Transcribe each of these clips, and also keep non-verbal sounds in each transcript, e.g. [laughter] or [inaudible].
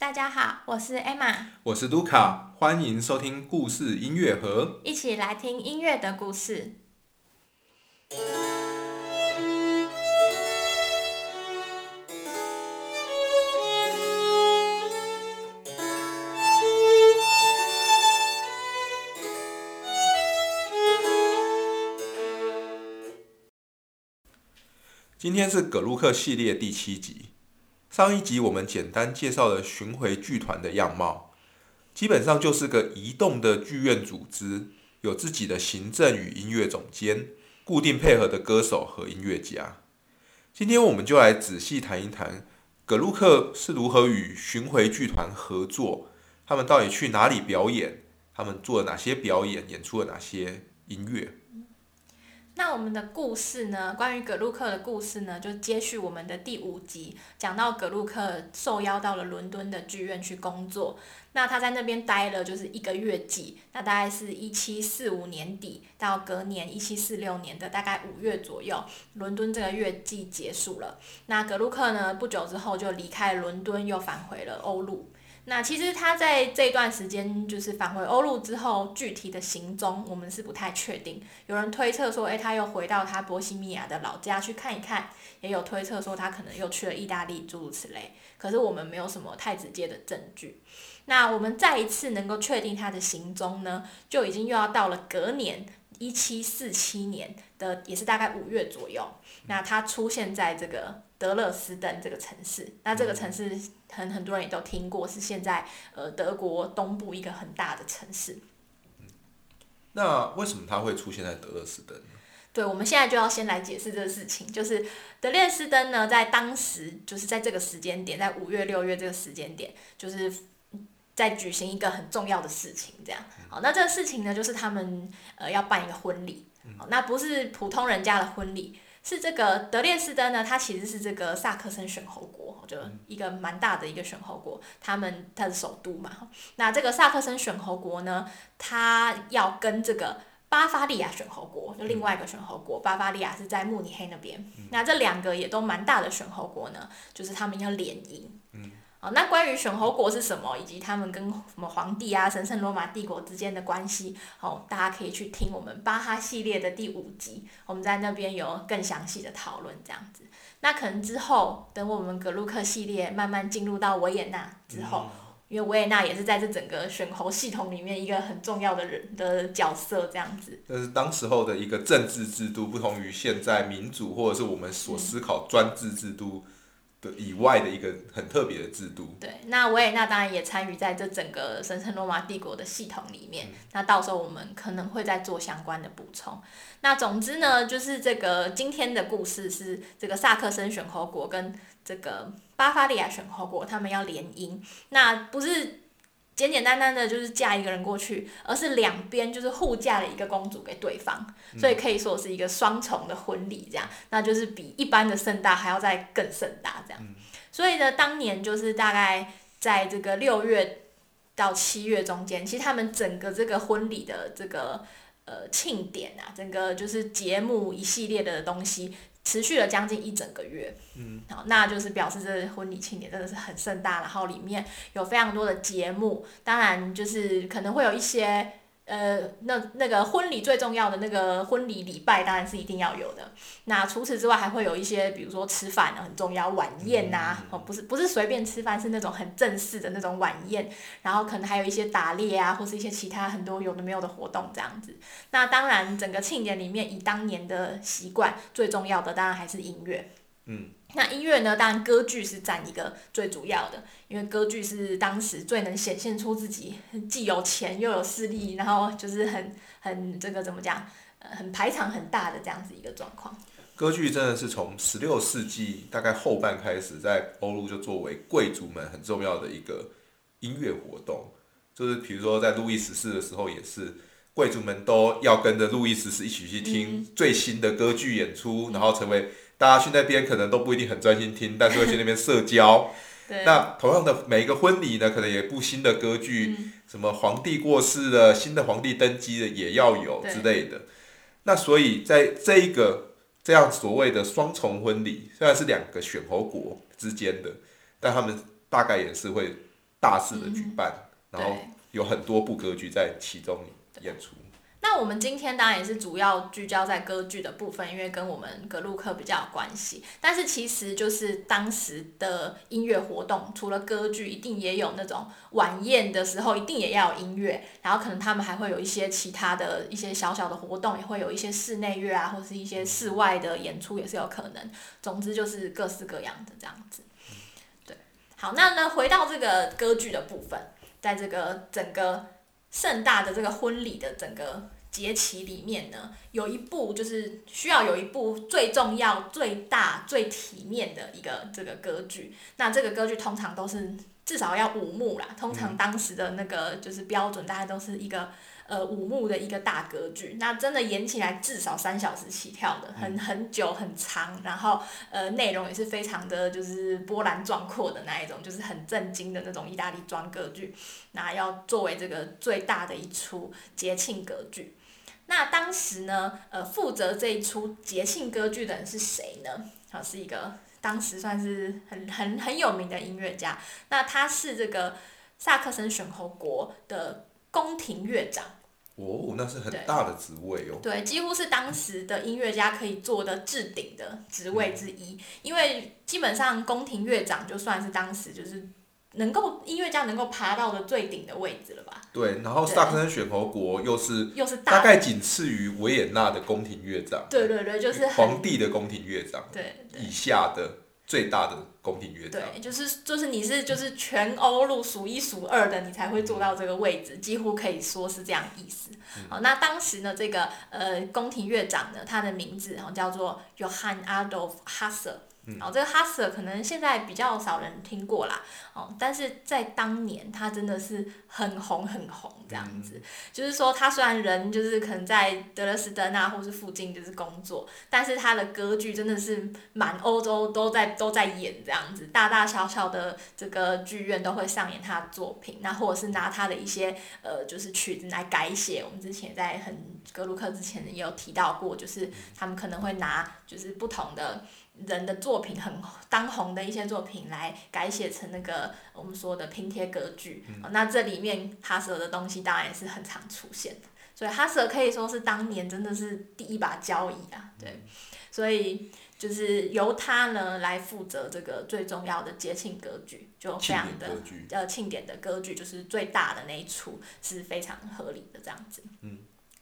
大家好，我是 Emma，我是卢卡，欢迎收听故事音乐盒，一起来听音乐的故事。今天是葛鲁克系列第七集。上一集我们简单介绍了巡回剧团的样貌，基本上就是个移动的剧院组织，有自己的行政与音乐总监，固定配合的歌手和音乐家。今天我们就来仔细谈一谈葛路克是如何与巡回剧团合作，他们到底去哪里表演，他们做了哪些表演，演出了哪些音乐。那我们的故事呢？关于葛鲁克的故事呢，就接续我们的第五集，讲到葛鲁克受邀到了伦敦的剧院去工作。那他在那边待了就是一个月季，那大概是一七四五年底到隔年一七四六年的大概五月左右，伦敦这个月季结束了。那葛鲁克呢，不久之后就离开伦敦，又返回了欧陆。那其实他在这段时间就是返回欧陆之后，具体的行踪我们是不太确定。有人推测说，诶，他又回到他波西米亚的老家去看一看；也有推测说他可能又去了意大利，诸如此类。可是我们没有什么太直接的证据。那我们再一次能够确定他的行踪呢，就已经又要到了隔年一七四七年的，也是大概五月左右。那它出现在这个德勒斯登这个城市。那这个城市。很很多人也都听过，是现在呃德国东部一个很大的城市。那为什么它会出现在德勒斯登？对，我们现在就要先来解释这个事情。就是德列斯登呢，在当时就是在这个时间点，在五月六月这个时间点，就是在举行一个很重要的事情。这样，好，那这个事情呢，就是他们呃要办一个婚礼。好，那不是普通人家的婚礼。是这个德列斯登呢，它其实是这个萨克森选侯国，就一个蛮大的一个选侯国，他们它是首都嘛。那这个萨克森选侯国呢，它要跟这个巴伐利亚选侯国，就另外一个选侯国，巴伐利亚是在慕尼黑那边。那这两个也都蛮大的选侯国呢，就是他们要联姻。哦，那关于选侯国是什么，以及他们跟什么皇帝啊、神圣罗马帝国之间的关系，哦，大家可以去听我们巴哈系列的第五集，我们在那边有更详细的讨论，这样子。那可能之后，等我们格鲁克系列慢慢进入到维也纳之后，因为维也纳也是在这整个选侯系统里面一个很重要的人的角色，这样子。这是当时候的一个政治制度，不同于现在民主或者是我们所思考专制制度。的以外的一个很特别的制度。对，那维也纳当然也参与在这整个神圣罗马帝国的系统里面。那到时候我们可能会再做相关的补充。那总之呢，就是这个今天的故事是这个萨克森选侯国跟这个巴伐利亚选侯国他们要联姻。那不是。简简单单的就是嫁一个人过去，而是两边就是互嫁了一个公主给对方，所以可以说是一个双重的婚礼，这样，那就是比一般的盛大还要再更盛大这样。所以呢，当年就是大概在这个六月到七月中间，其实他们整个这个婚礼的这个呃庆典啊，整个就是节目一系列的东西。持续了将近一整个月，嗯，好，那就是表示这婚礼庆典真的是很盛大，然后里面有非常多的节目，当然就是可能会有一些。呃，那那个婚礼最重要的那个婚礼礼拜当然是一定要有的。那除此之外，还会有一些，比如说吃饭很重要，晚宴呐，哦，不是不是随便吃饭，是那种很正式的那种晚宴。然后可能还有一些打猎啊，或是一些其他很多有的没有的活动这样子。那当然，整个庆典里面以当年的习惯，最重要的当然还是音乐。嗯。那音乐呢？当然，歌剧是占一个最主要的，因为歌剧是当时最能显现出自己既有钱又有势力，然后就是很很这个怎么讲，呃，很排场很大的这样子一个状况。歌剧真的是从十六世纪大概后半开始，在欧陆就作为贵族们很重要的一个音乐活动，就是比如说在路易十四的时候，也是贵族们都要跟着路易十四一起去听最新的歌剧演出，然后成为。大家去那边可能都不一定很专心听，但是会去那边社交。[laughs] 那同样的每一个婚礼呢，可能也部新的歌剧，什么皇帝过世了，新的皇帝登基了，也要有之类的。那所以在这一个这样所谓的双重婚礼，虽然是两个选侯国之间的，但他们大概也是会大肆的举办，然后有很多部歌剧在其中演出。那我们今天当然也是主要聚焦在歌剧的部分，因为跟我们格鲁克比较有关系。但是其实就是当时的音乐活动，除了歌剧，一定也有那种晚宴的时候，一定也要有音乐。然后可能他们还会有一些其他的一些小小的活动，也会有一些室内乐啊，或是一些室外的演出也是有可能。总之就是各式各样的这样子。对，好，那呢回到这个歌剧的部分，在这个整个盛大的这个婚礼的整个节期里面呢，有一部就是需要有一部最重要、最大、最体面的一个这个歌剧。那这个歌剧通常都是至少要五幕啦，通常当时的那个就是标准，大概都是一个呃五幕的一个大歌剧。那真的演起来至少三小时起跳的，很很久很长，然后呃内容也是非常的就是波澜壮阔的那一种，就是很震惊的那种意大利装歌剧。那要作为这个最大的一出节庆歌剧。那当时呢，呃，负责这一出节庆歌剧的人是谁呢？啊，是一个当时算是很很很有名的音乐家。那他是这个萨克森选侯国的宫廷乐长。哦，那是很大的职位哦。对，几乎是当时的音乐家可以做的置顶的职位之一，因为基本上宫廷乐长就算是当时就是能够音乐家能够爬到的最顶的位置了吧，对，然后对萨克森选侯国又是又是大大，概仅次于维也纳的宫廷乐长，对对对，就是皇帝的宫廷乐长对对。以下的最大的宫廷乐长。对，就是就是你是就是全欧陆数一数二的，你才会做到这个位置，几乎可以说是这样意思。好，那当时呢，这个呃宫廷乐长呢，他的名字哦叫做 Johann Adolf 哦，这个 Hasse 可能现在比较少人听过啦，哦，但是在当年他真的是很红很红这样子，就是说他虽然人就是可能在德勒斯登啊或是附近就是工作，但是他的歌剧真的是满欧洲都在都在演这样子，大大小小的这个剧院都会上演他的作品，那或者是拿他的一些呃就是曲子来改写。我们之前在很格鲁克之前也有提到过，就是他们可能会拿就是不同的。人的作品很当红的一些作品来改写成那个我们说的拼贴歌剧，哦那这里面哈舍的东西当然也是很常出现。的，所以哈舍可以说是当年真的是第一把交椅啊，对，所以就是由他呢来负责这个最重要的节庆歌剧，就非庆常的呃庆典的歌剧，就是最大的那一出是非常合理的这样子。嗯，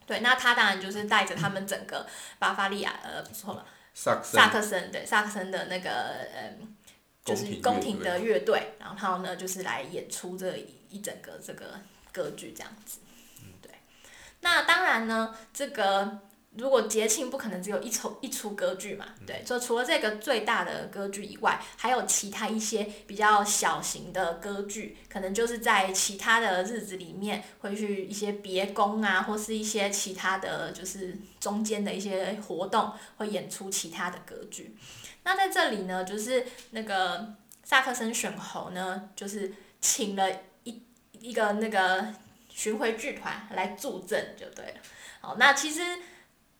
对，那他当然就是带着他们整个巴伐利亚，呃，不错了，萨克森。萨克森对萨克森的那个嗯，就是宫廷的乐队，然后呢就是来演出这一一整个这个歌剧这样子。对，那当然呢，这个如果节庆不可能只有一出一出歌剧嘛，对，就除了这个最大的歌剧以外，还有其他一些比较小型的歌剧，可能就是在其他的日子里面会去一些别宫啊，或是一些其他的就是中间的一些活动，会演出其他的歌剧。那在这里呢，就是那个萨克森选侯呢，就是请了一一个那个巡回剧团来助阵就对了。好，那其实。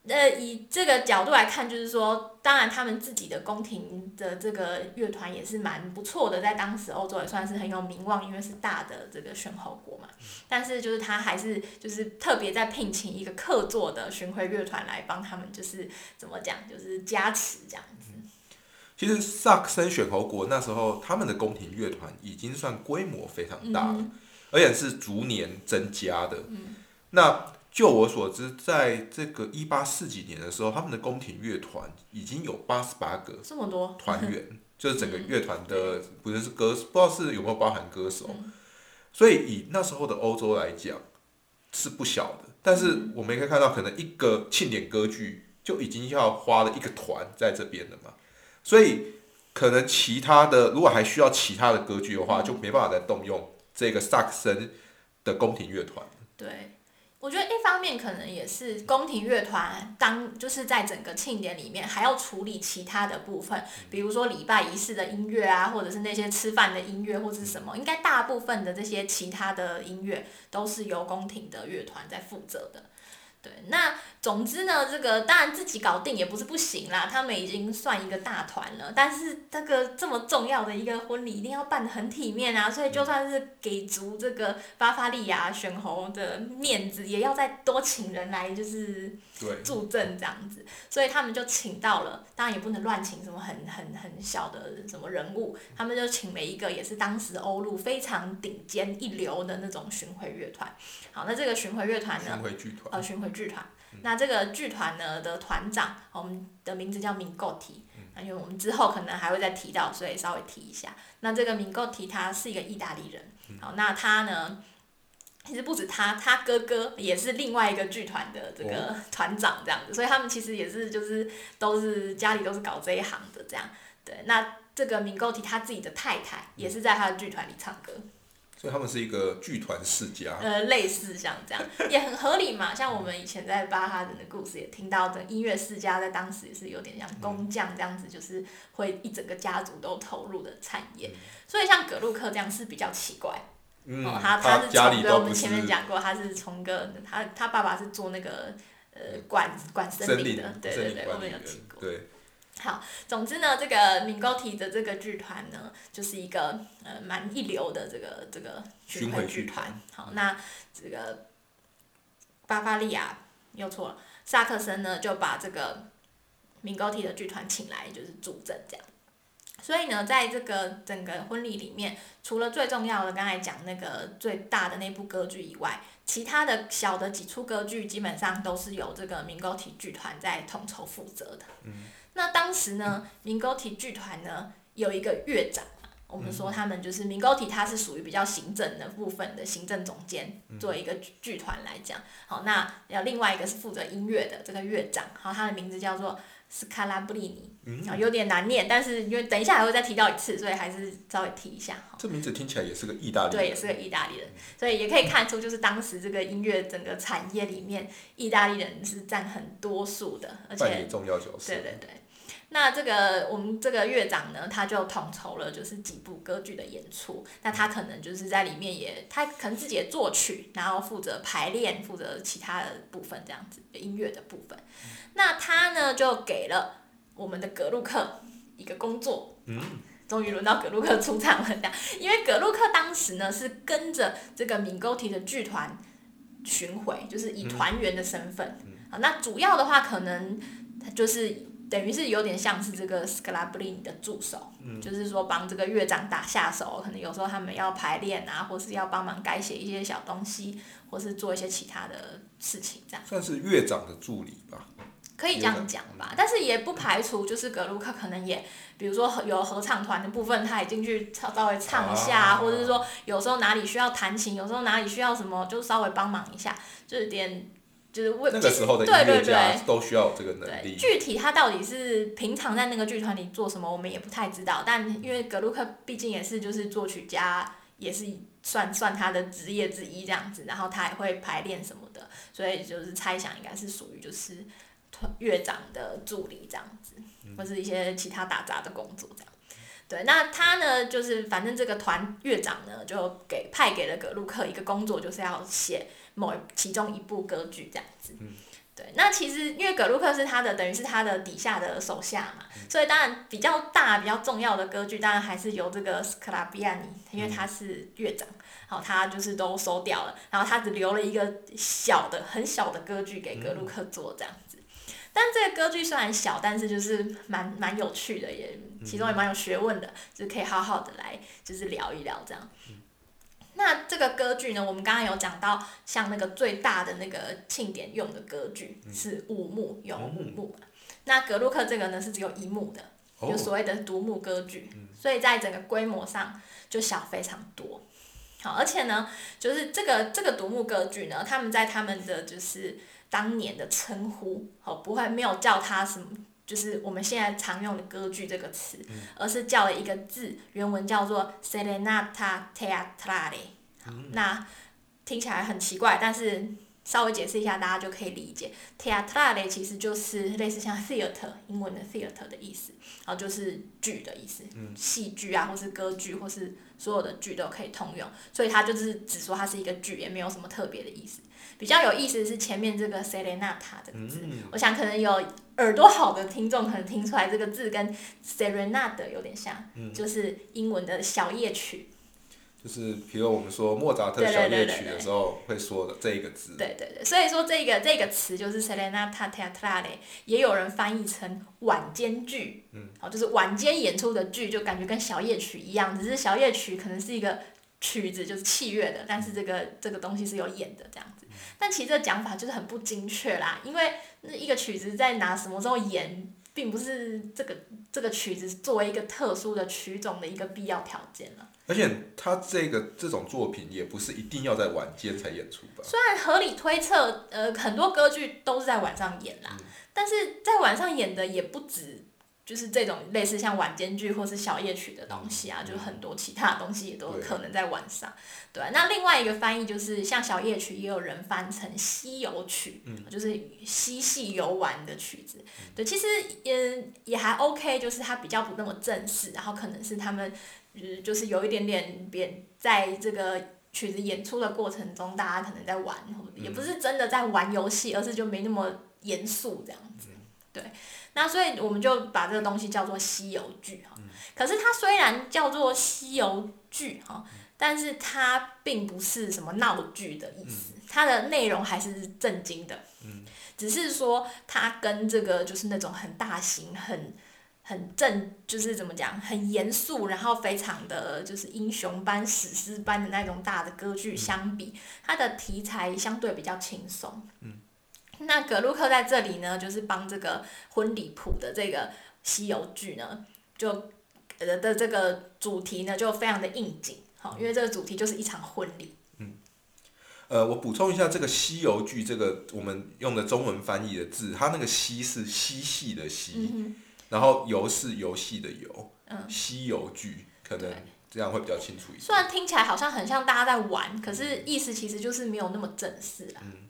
呃，以这个角度来看，就是说，当然他们自己的宫廷的这个乐团也是蛮不错的，在当时欧洲也算是很有名望，因为是大的这个选侯国嘛。但是就是他还是就是特别在聘请一个客座的巡回乐团来帮他们，就是怎么讲，就是加持这样子。其实萨克森选侯国那时候他们的宫廷乐团已经算规模非常大了，嗯而且是逐年增加的。那就我所知，在这个一八四几年的时候，他们的宫廷乐团已经有八十八个这么多，团员，[laughs] 就是整个乐团的不是是歌，不知道是有没有包含歌手。嗯。所以以那时候的欧洲来讲是不小的，但是我们也可以看到，可能一个庆典歌剧就已经要花了一个团在这边了嘛，所以可能其他的如果还需要其他的歌剧的话，就没办法再动用这个萨克森的宫廷乐团。对，我觉得一方面可能也是宫廷乐团当就是在整个庆典里面还要处理其他的部分，比如说礼拜仪式的音乐啊，或者是那些吃饭的音乐或者是什么，应该大部分的这些其他的音乐都是由宫廷的乐团在负责的。对，那总之呢，这个当然自己搞定也不是不行啦，他们已经算一个大团了。但是这个这么重要的一个婚礼，一定要办得很体面啊，所以就算是给足这个巴伐利亚选侯的面子，也要再多请人来，就是助阵这样子。所以他们就请到了，当然也不能乱请什么很很很小的什么人物，他们就请了一个也是当时欧陆非常顶尖一流的那种巡回乐团。好，那这个巡回乐团呢？巡回剧团。呃，巡回剧团。那这个剧团呢的团长，我们的名字叫明构提，那因为我们之后可能还会再提到，所以稍微提一下。那这个明构提他是一个意大利人，好，那他呢，其实不止他，他哥哥也是另外一个剧团的这个团长这样子，所以他们其实也是就是都是家里都是搞这一行的这样。对，那这个明构提他自己的太太也是在他的剧团里唱歌。所以他们是一个剧团世家。呃，类似像这样，也很合理嘛。像我们以前在巴哈人的故事也听到的，音乐世家在当时也是有点像工匠这样子，就是会一整个家族都投入的产业。所以像葛鲁克这样是比较奇怪。嗯。他他是从哥我们前面讲过，他是从哥他他爸爸是做那个呃管管森林的，对对对，我们有听过。对。好，总之呢，这个敏高提的这个剧团呢，就是一个呃蛮一流的这个这个巡回剧团。好，那这个巴伐利亚又错了，萨克森呢就把这个敏高提的剧团请来，就是助阵这样。所以呢，在这个整个婚礼里面，除了最重要的刚才讲那个最大的那部歌剧以外，其他的小的几出歌剧基本上都是由这个敏高提剧团在统筹负责的。嗯。那当时呢，明高提剧团呢有一个乐长，我们说他们就是明高提，他是属于比较行政的部分的行政总监，作为一个剧团来讲，好，那要另外一个是负责音乐的这个乐长，好，他的名字叫做斯卡拉布利尼，啊，有点难念，但是因为等一下还会再提到一次，所以还是稍微提一下。这名字听起来也是个意大利，对，也是个意大利人，所以也可以看出，就是当时这个音乐整个产业里面，意大利人是占很多数的，而且重要角色。对对对。那这个我们这个乐长呢，他就统筹了就是几部歌剧的演出。那他可能就是在里面也，他可能自己也作曲，然后负责排练，负责其他的部分这样子音乐的部分。那他呢就给了我们的格鲁克一个工作。嗯。终于轮到格鲁克出场了，这样，因为格鲁克当时呢是跟着这个敏沟提的剧团巡回，就是以团员的身份。啊，那主要的话可能就是。等于是有点像是这个斯克拉布林的助手，就是说帮这个乐长打下手，可能有时候他们要排练啊，或是要帮忙改写一些小东西，或是做一些其他的事情，这样。算是乐长的助理吧。可以这样讲吧，但是也不排除就是格鲁克可能也，比如说有合唱团的部分，他也进去稍微唱一下，或者是说有时候哪里需要弹琴，有时候哪里需要什么，就稍微帮忙一下，就是点。就是为那个时候的音乐家都需要这个能力。具体他到底是平常在那个剧团里做什么，我们也不太知道。但因为格鲁克毕竟也是就是作曲家，也是算算他的职业之一这样子。然后他也会排练什么的，所以就是猜想应该是属于就是乐长的助理这样子，或是一些其他打杂的工作这样。对，那他呢，就是反正这个团乐长呢，就给派给了格鲁克一个工作，就是要写。某其中一部歌剧这样子，对，那其实因为葛鲁克是他的，等于是他的底下的手下嘛，所以当然比较大、比较重要的歌剧，当然还是由这个斯克拉比亚尼，因为他是乐长，好，他就是都收掉了，然后他只留了一个小的、很小的歌剧给格鲁克做这样子。但这个歌剧虽然小，但是就是蛮蛮有趣的，也其中也蛮有学问的，就是可以好好的来就是聊一聊这样。那这个歌剧呢？我们刚刚有讲到，像那个最大的那个庆典用的歌剧是五幕，有五幕嘛？那格鲁克这个呢是只有一幕的，就所谓的独幕歌剧，所以在整个规模上就小非常多。好，而且呢，就是这个这个独幕歌剧呢，他们在他们的就是当年的称呼，好不会没有叫它什么，就是我们现在常用的歌剧这个词，而是叫了一个字，原文叫做 Serenata Teatrale。那听起来很奇怪，但是稍微解释一下，大家就可以理解。Teatrale 其实就是类似像 theatre 英文的 theatre 的意思，然后就是剧的意思，戏剧啊，或是歌剧，或是所有的剧都可以通用。所以它就是只说它是一个剧，也没有什么特别的意思。比较有意思的是前面这个 serenata 这个字，我想可能有耳朵好的听众可能听出来这个字跟 serenade 有点像，就是英文的小夜曲。就是比如我们说莫扎特小夜曲的时候会说的这一个字。对对对，所以说这个这个词就是 serenata teatrale，也有人翻译成晚间剧，嗯，哦，就是晚间演出的剧，就感觉跟小夜曲一样，只是小夜曲可能是一个曲子，就是器乐的，但是这个这个东西是有演的这样子。但其实这讲法就是很不精确啦，因为那一个曲子在拿什么时候演。并不是这个这个曲子作为一个特殊的曲种的一个必要条件了。而且他这个这种作品也不是一定要在晚间才演出吧？虽然合理推测，呃，很多歌剧都是在晚上演啦，但是在晚上演的也不止。就是这种类似像晚间剧或是小夜曲的东西啊，就是很多其他的东西也都可能在晚上。对，那另外一个翻译就是像小夜曲，也有人翻成西游曲，就是嬉戏游玩的曲子。对，其实也也还 OK，就是它比较不那么正式，然后可能是他们就是就是有一点点别在这个曲子演出的过程中，大家可能在玩，也不是真的在玩游戏，而是就没那么严肃这样子。对。那所以我们就把这个东西叫做西游剧哈，可是它虽然叫做西游剧哈，但是它并不是什么闹剧的意思，它的内容还是震惊的，只是说它跟这个就是那种很大型、很很正，就是怎么讲，很严肃，然后非常的就是英雄般、史诗般的那种大的歌剧相比，它的题材相对比较轻松。那格鲁克在这里呢，就是帮这个婚礼谱的这个西游剧呢，就呃的这个主题呢，就非常的应景，好，因为这个主题就是一场婚礼。嗯，呃，我补充一下，这个西游剧这个我们用的中文翻译的字，它那个西是嬉戏的嬉，然后游是游戏的游，嗯，西游剧可能这样会比较清楚一点。虽然听起来好像很像大家在玩，可是意思其实就是没有那么正式啦。嗯，对。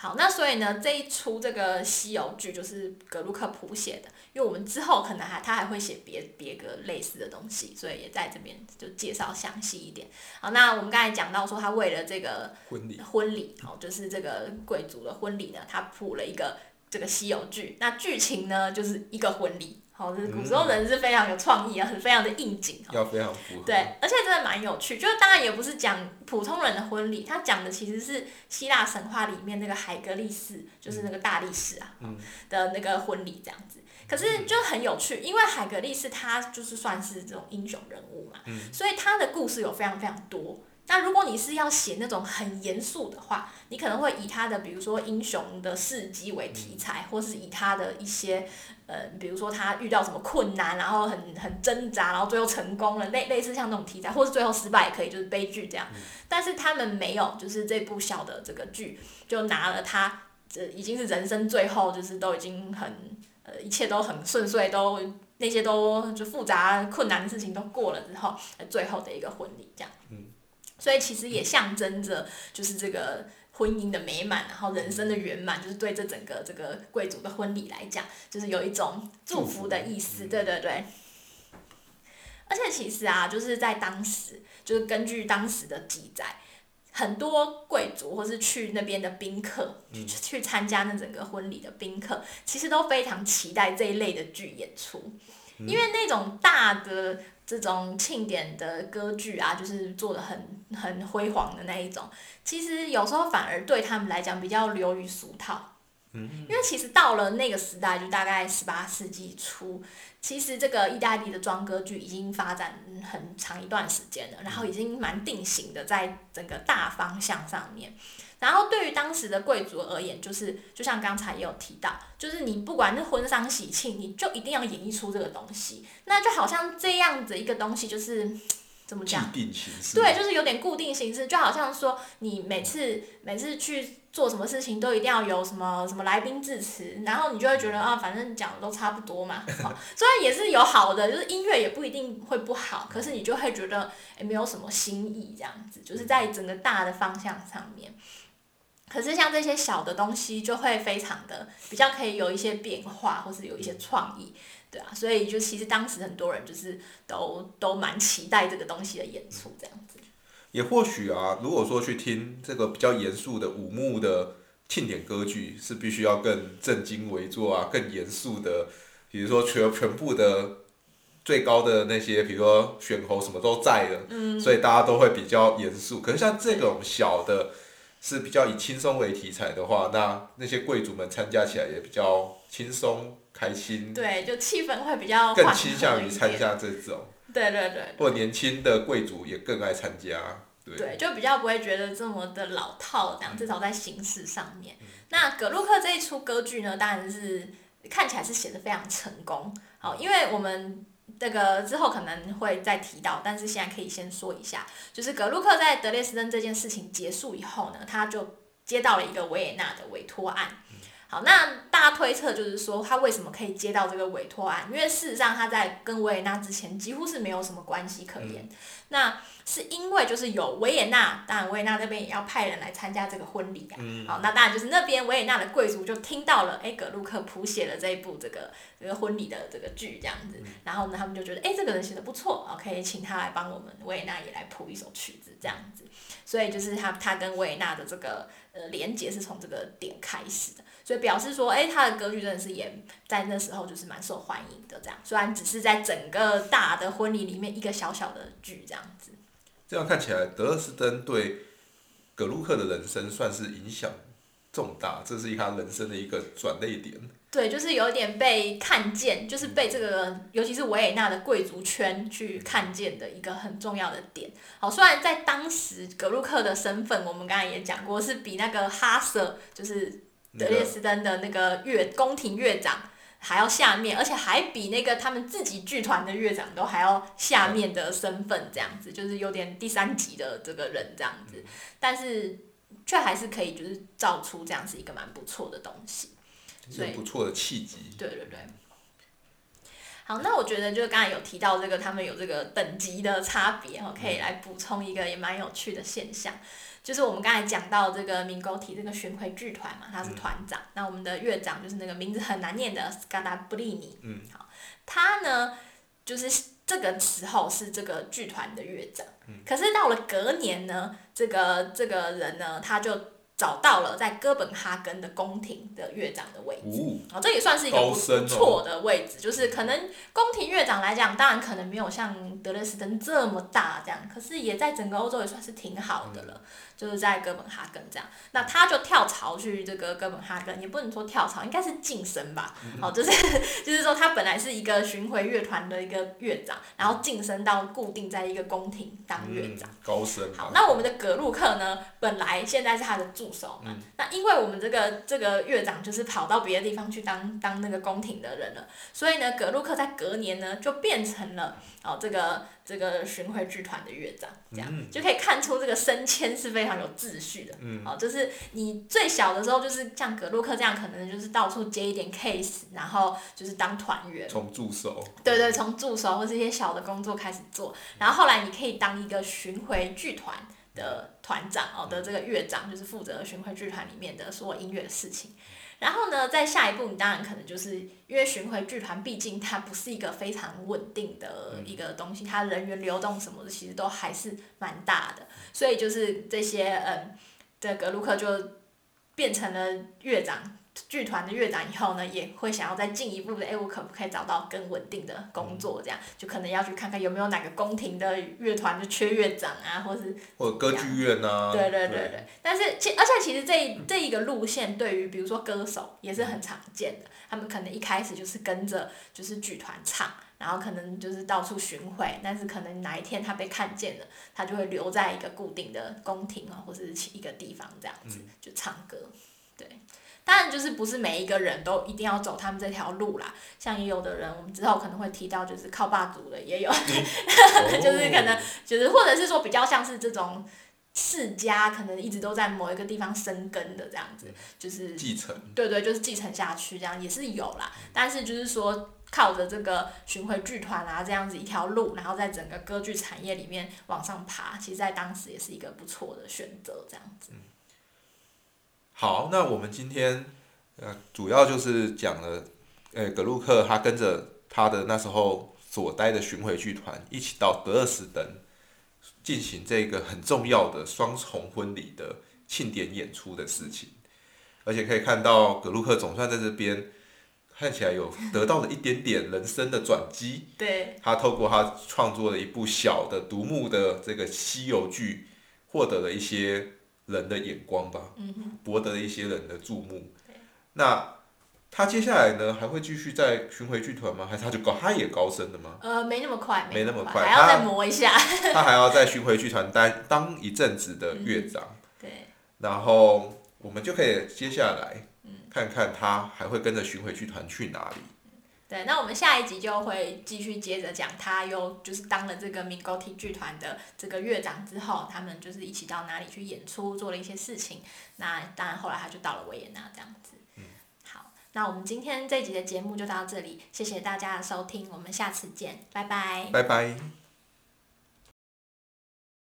好，那所以呢，这一出这个西游剧就是格鲁克谱写的，因为我们之后可能还他还会写别别个类似的东西，所以也在这边就介绍详细一点。好，那我们刚才讲到说他为了这个婚礼，婚礼，好，就是这个贵族的婚礼呢，他谱了一个这个西游剧，那剧情呢就是一个婚礼。好，是古时候人是非常有创意啊，很非常的应景。要非常符合。对，而且真的蛮有趣，就是当然也不是讲普通人的婚礼，他讲的其实是希腊神话里面那个海格力斯，就是那个大力士啊，嗯的那个婚礼这样子。可是就很有趣，因为海格力斯他就是算是这种英雄人物嘛，所以他的故事有非常非常多。那如果你是要写那种很严肃的话，你可能会以他的比如说英雄的事迹为题材，或是以他的一些呃，比如说他遇到什么困难，然后很 [laughs] 很挣扎，然后最后成功了，类类似像那种题材，或是最后失败也可以，就是悲剧这样。但是他们没有，就是这部小的这个剧就拿了他这已经是人生最后，就是都已经很呃一切都很顺遂，都那些都就复杂困难的事情都过了之后，最后的一个婚礼这样。所以其实也象征着，就是这个婚姻的美满，然后人生的圆满，就是对这整个这个贵族的婚礼来讲，就是有一种祝福的意思。对对对。而且其实啊，就是在当时，就是根据当时的记载，很多贵族或是去那边的宾客，去去参加那整个婚礼的宾客，其实都非常期待这一类的剧演出，因为那种大的。这种庆典的歌剧啊，就是做的很很辉煌的那一种，其实有时候反而对他们来讲比较流于俗套。嗯，因为其实到了那个时代，就大概十八世纪初，其实这个意大利的装歌剧已经发展很长一段时间了，然后已经蛮定型的在整个大方向上面。然后对于当时的贵族而言，就是就像刚才也有提到，就是你不管是婚丧喜庆，你就一定要演绎出这个东西，那就好像这样子一个东西，就是 [tsk] 怎么讲？对，就是有点固定形式，就好像说你每次每次去做什么事情，都一定要有什么什么来宾致辞，然后你就会觉得啊，反正讲的都差不多嘛。虽然也是有好的，就是音乐也不一定会不好，可是你就会觉得诶没有什么新意这样子，就是在整个大的方向上面。可是像这些小的东西就会非常的比较可以有一些变化，或是有一些创意，对啊，所以就其实当时很多人就是都都蛮期待这个东西的演出这样子。也或许啊，如果说去听这个比较严肃的五幕的庆典歌剧，是必须要更正襟危坐啊，更严肃的，比如说全全部的最高的那些，比如说选侯什么都在了，嗯，所以大家都会比较严肃。可是像这种小的，是比较以轻松为题材的话，那那些贵族们参加起来也比较轻松开心，对，就气氛会比较更倾向于。参加这种，对对对或年轻的贵族也更爱参加，对。对，就比较不会觉得这么的老套，这样至少在形式上面。那葛洛克这一出歌剧呢，当然是看起来是写的非常成功。好，因为我们这个之后可能会再提到，但是现在可以先说一下，就是格鲁克在德累斯登这件事情结束以后呢，他就接到了一个维也纳的委托案。好，那大家推测就是说，他为什么可以接到这个委托案？因为事实上他在跟维也纳之前几乎是没有什么关系可言。那是因为就是有维也纳，当然维也纳那边也要派人来参加这个婚礼啊。好，那当然就是那边维也纳的贵族就听到了，哎，葛鲁克谱写了这一部这个这个婚礼的这个剧这样子，然后呢，他们就觉得，哎，这个人写的不错，啊，可以请他来帮我们维也纳也来谱一首曲子这样子。所以就是他他跟维也纳的这个呃连接是从这个点开始的，所以表示说，哎，他的歌剧真的是也在那时候就是蛮受欢迎的这样，虽然只是在整个大的婚礼里面一个小小的剧这样子。这样看起来，德勒斯登对格鲁克的人生算是影响重大，这是他人生的一个转捩点。对，就是有点被看见，就是被这个，尤其是维也纳的贵族圈去看见的一个很重要的点。好，虽然在当时格鲁克的身份，我们刚才也讲过，是比那个哈瑟，就是德那个列斯登的那个乐宫廷乐长还要下面，而且还比那个他们自己剧团的乐长都还要下面的身份，这样子，就是有点第三级的这个人这样子，但是却还是可以就是造出这样子一个蛮不错的东西。是不错的契机。对对对。好，那我觉得就是刚才有提到这个，他们有这个等级的差别哈，可以来补充一个也蛮有趣的现象，就是我们刚才讲到这个民沟体这个巡回剧团嘛，他是团长，那我们的乐长就是那个名字很难念的斯卡达布利尼，嗯，好，他呢就是这个时候是这个剧团的乐长，可是到了隔年呢，这个这个人呢他就找到了在哥本哈根的宫廷的乐长的位置。哦，哦，这也算是一个不错的位置，就是可能宫廷乐长来讲，当然可能没有像德累斯登这么大这样，可是也在整个欧洲也算是挺好的了，就是在哥本哈根这样。那他就跳槽去这个哥本哈根，也不能说跳槽，应该是晋升吧。哦，就是 [laughs] 就是说他本来是一个巡回乐团的一个乐长，然后晋升到固定在一个宫廷当乐长。嗯高升好啊，，那我们的葛鲁克呢，本来现在是他的助手嘛，那因为我们这个这个乐长就是跑到别的地方去当当那个宫廷的人了，所以呢，葛路克在隔年呢就变成了哦这个这个巡回剧团的乐长，这样、就可以看出这个升迁是非常有秩序的，嗯。哦，就是你最小的时候就是像葛路克这样，可能就是到处接一点 case，然后就是当团员，从助手，对对，从助手或是一些小的工作开始做，然后后来你可以当一个巡回剧团的团长哦的这个乐长，就是负责巡回剧团里面的所有音乐的事情。然后呢，在下一步，你当然可能就是因为巡回剧团，毕竟它不是一个非常稳定的一个东西，它人员流动什么的，其实都还是蛮大的。所以就是这些嗯，这个鲁克就变成了乐长，剧团的乐长以后呢，也会想要再进一步的，哎，我可不可以找到更稳定的工作？这样就可能要去看看有没有哪个宫廷的乐团就缺乐长啊，或是或者歌剧院啊，对对对对。但是其而且其实这一这一个路线对于比如说歌手也是很常见的，他们可能一开始就是跟着就是剧团唱。然后可能就是到处巡回，但是可能哪一天他被看见了，他就会留在一个固定的宫廷啊，或者是一个地方这样子、就唱歌。对，当然就是不是每一个人都一定要走他们这条路啦，像也有的人，我们之后可能会提到，就是靠霸主的也有，[laughs] [laughs] 就是可能就是或者是说比较像是这种世家，可能一直都在某一个地方生根的这样子，就是继承，对对，就是继承下去，这样也是有啦。但是就是说，靠着这个巡回剧团啊这样子一条路，然后在整个歌剧产业里面往上爬，其实在当时也是一个不错的选择，这样子。好，那我们今天呃主要就是讲了，呃格鲁克他跟着他的那时候所待的巡回剧团一起到德尔斯登进行这个很重要的双重婚礼的庆典演出的事情，而且可以看到格鲁克总算在这边看起来有得到了一点点人生的转机。[laughs] 对，他透过他创作了一部小的独幕的这个西游剧，获得了一些人的眼光吧，博得了一些人的注目。那他接下来呢，还会继续在巡回剧团吗？还是他就高，他也高升了吗？呃，没那么快，没那么快，快还要再磨一下。他还要在巡回剧团当当一阵子的乐长，对，然后我们就可以接下来嗯看看他还会跟着巡回剧团去哪里。对，那我们下一集就会继续接着讲，他又就是当了这个 Mingoti 剧团的这个乐长之后，他们就是一起到哪里去演出，做了一些事情。那当然后来他就到了维也纳这样子。好，那我们今天这一集的节目就到这里，谢谢大家的收听，我们下次见，拜拜。拜拜。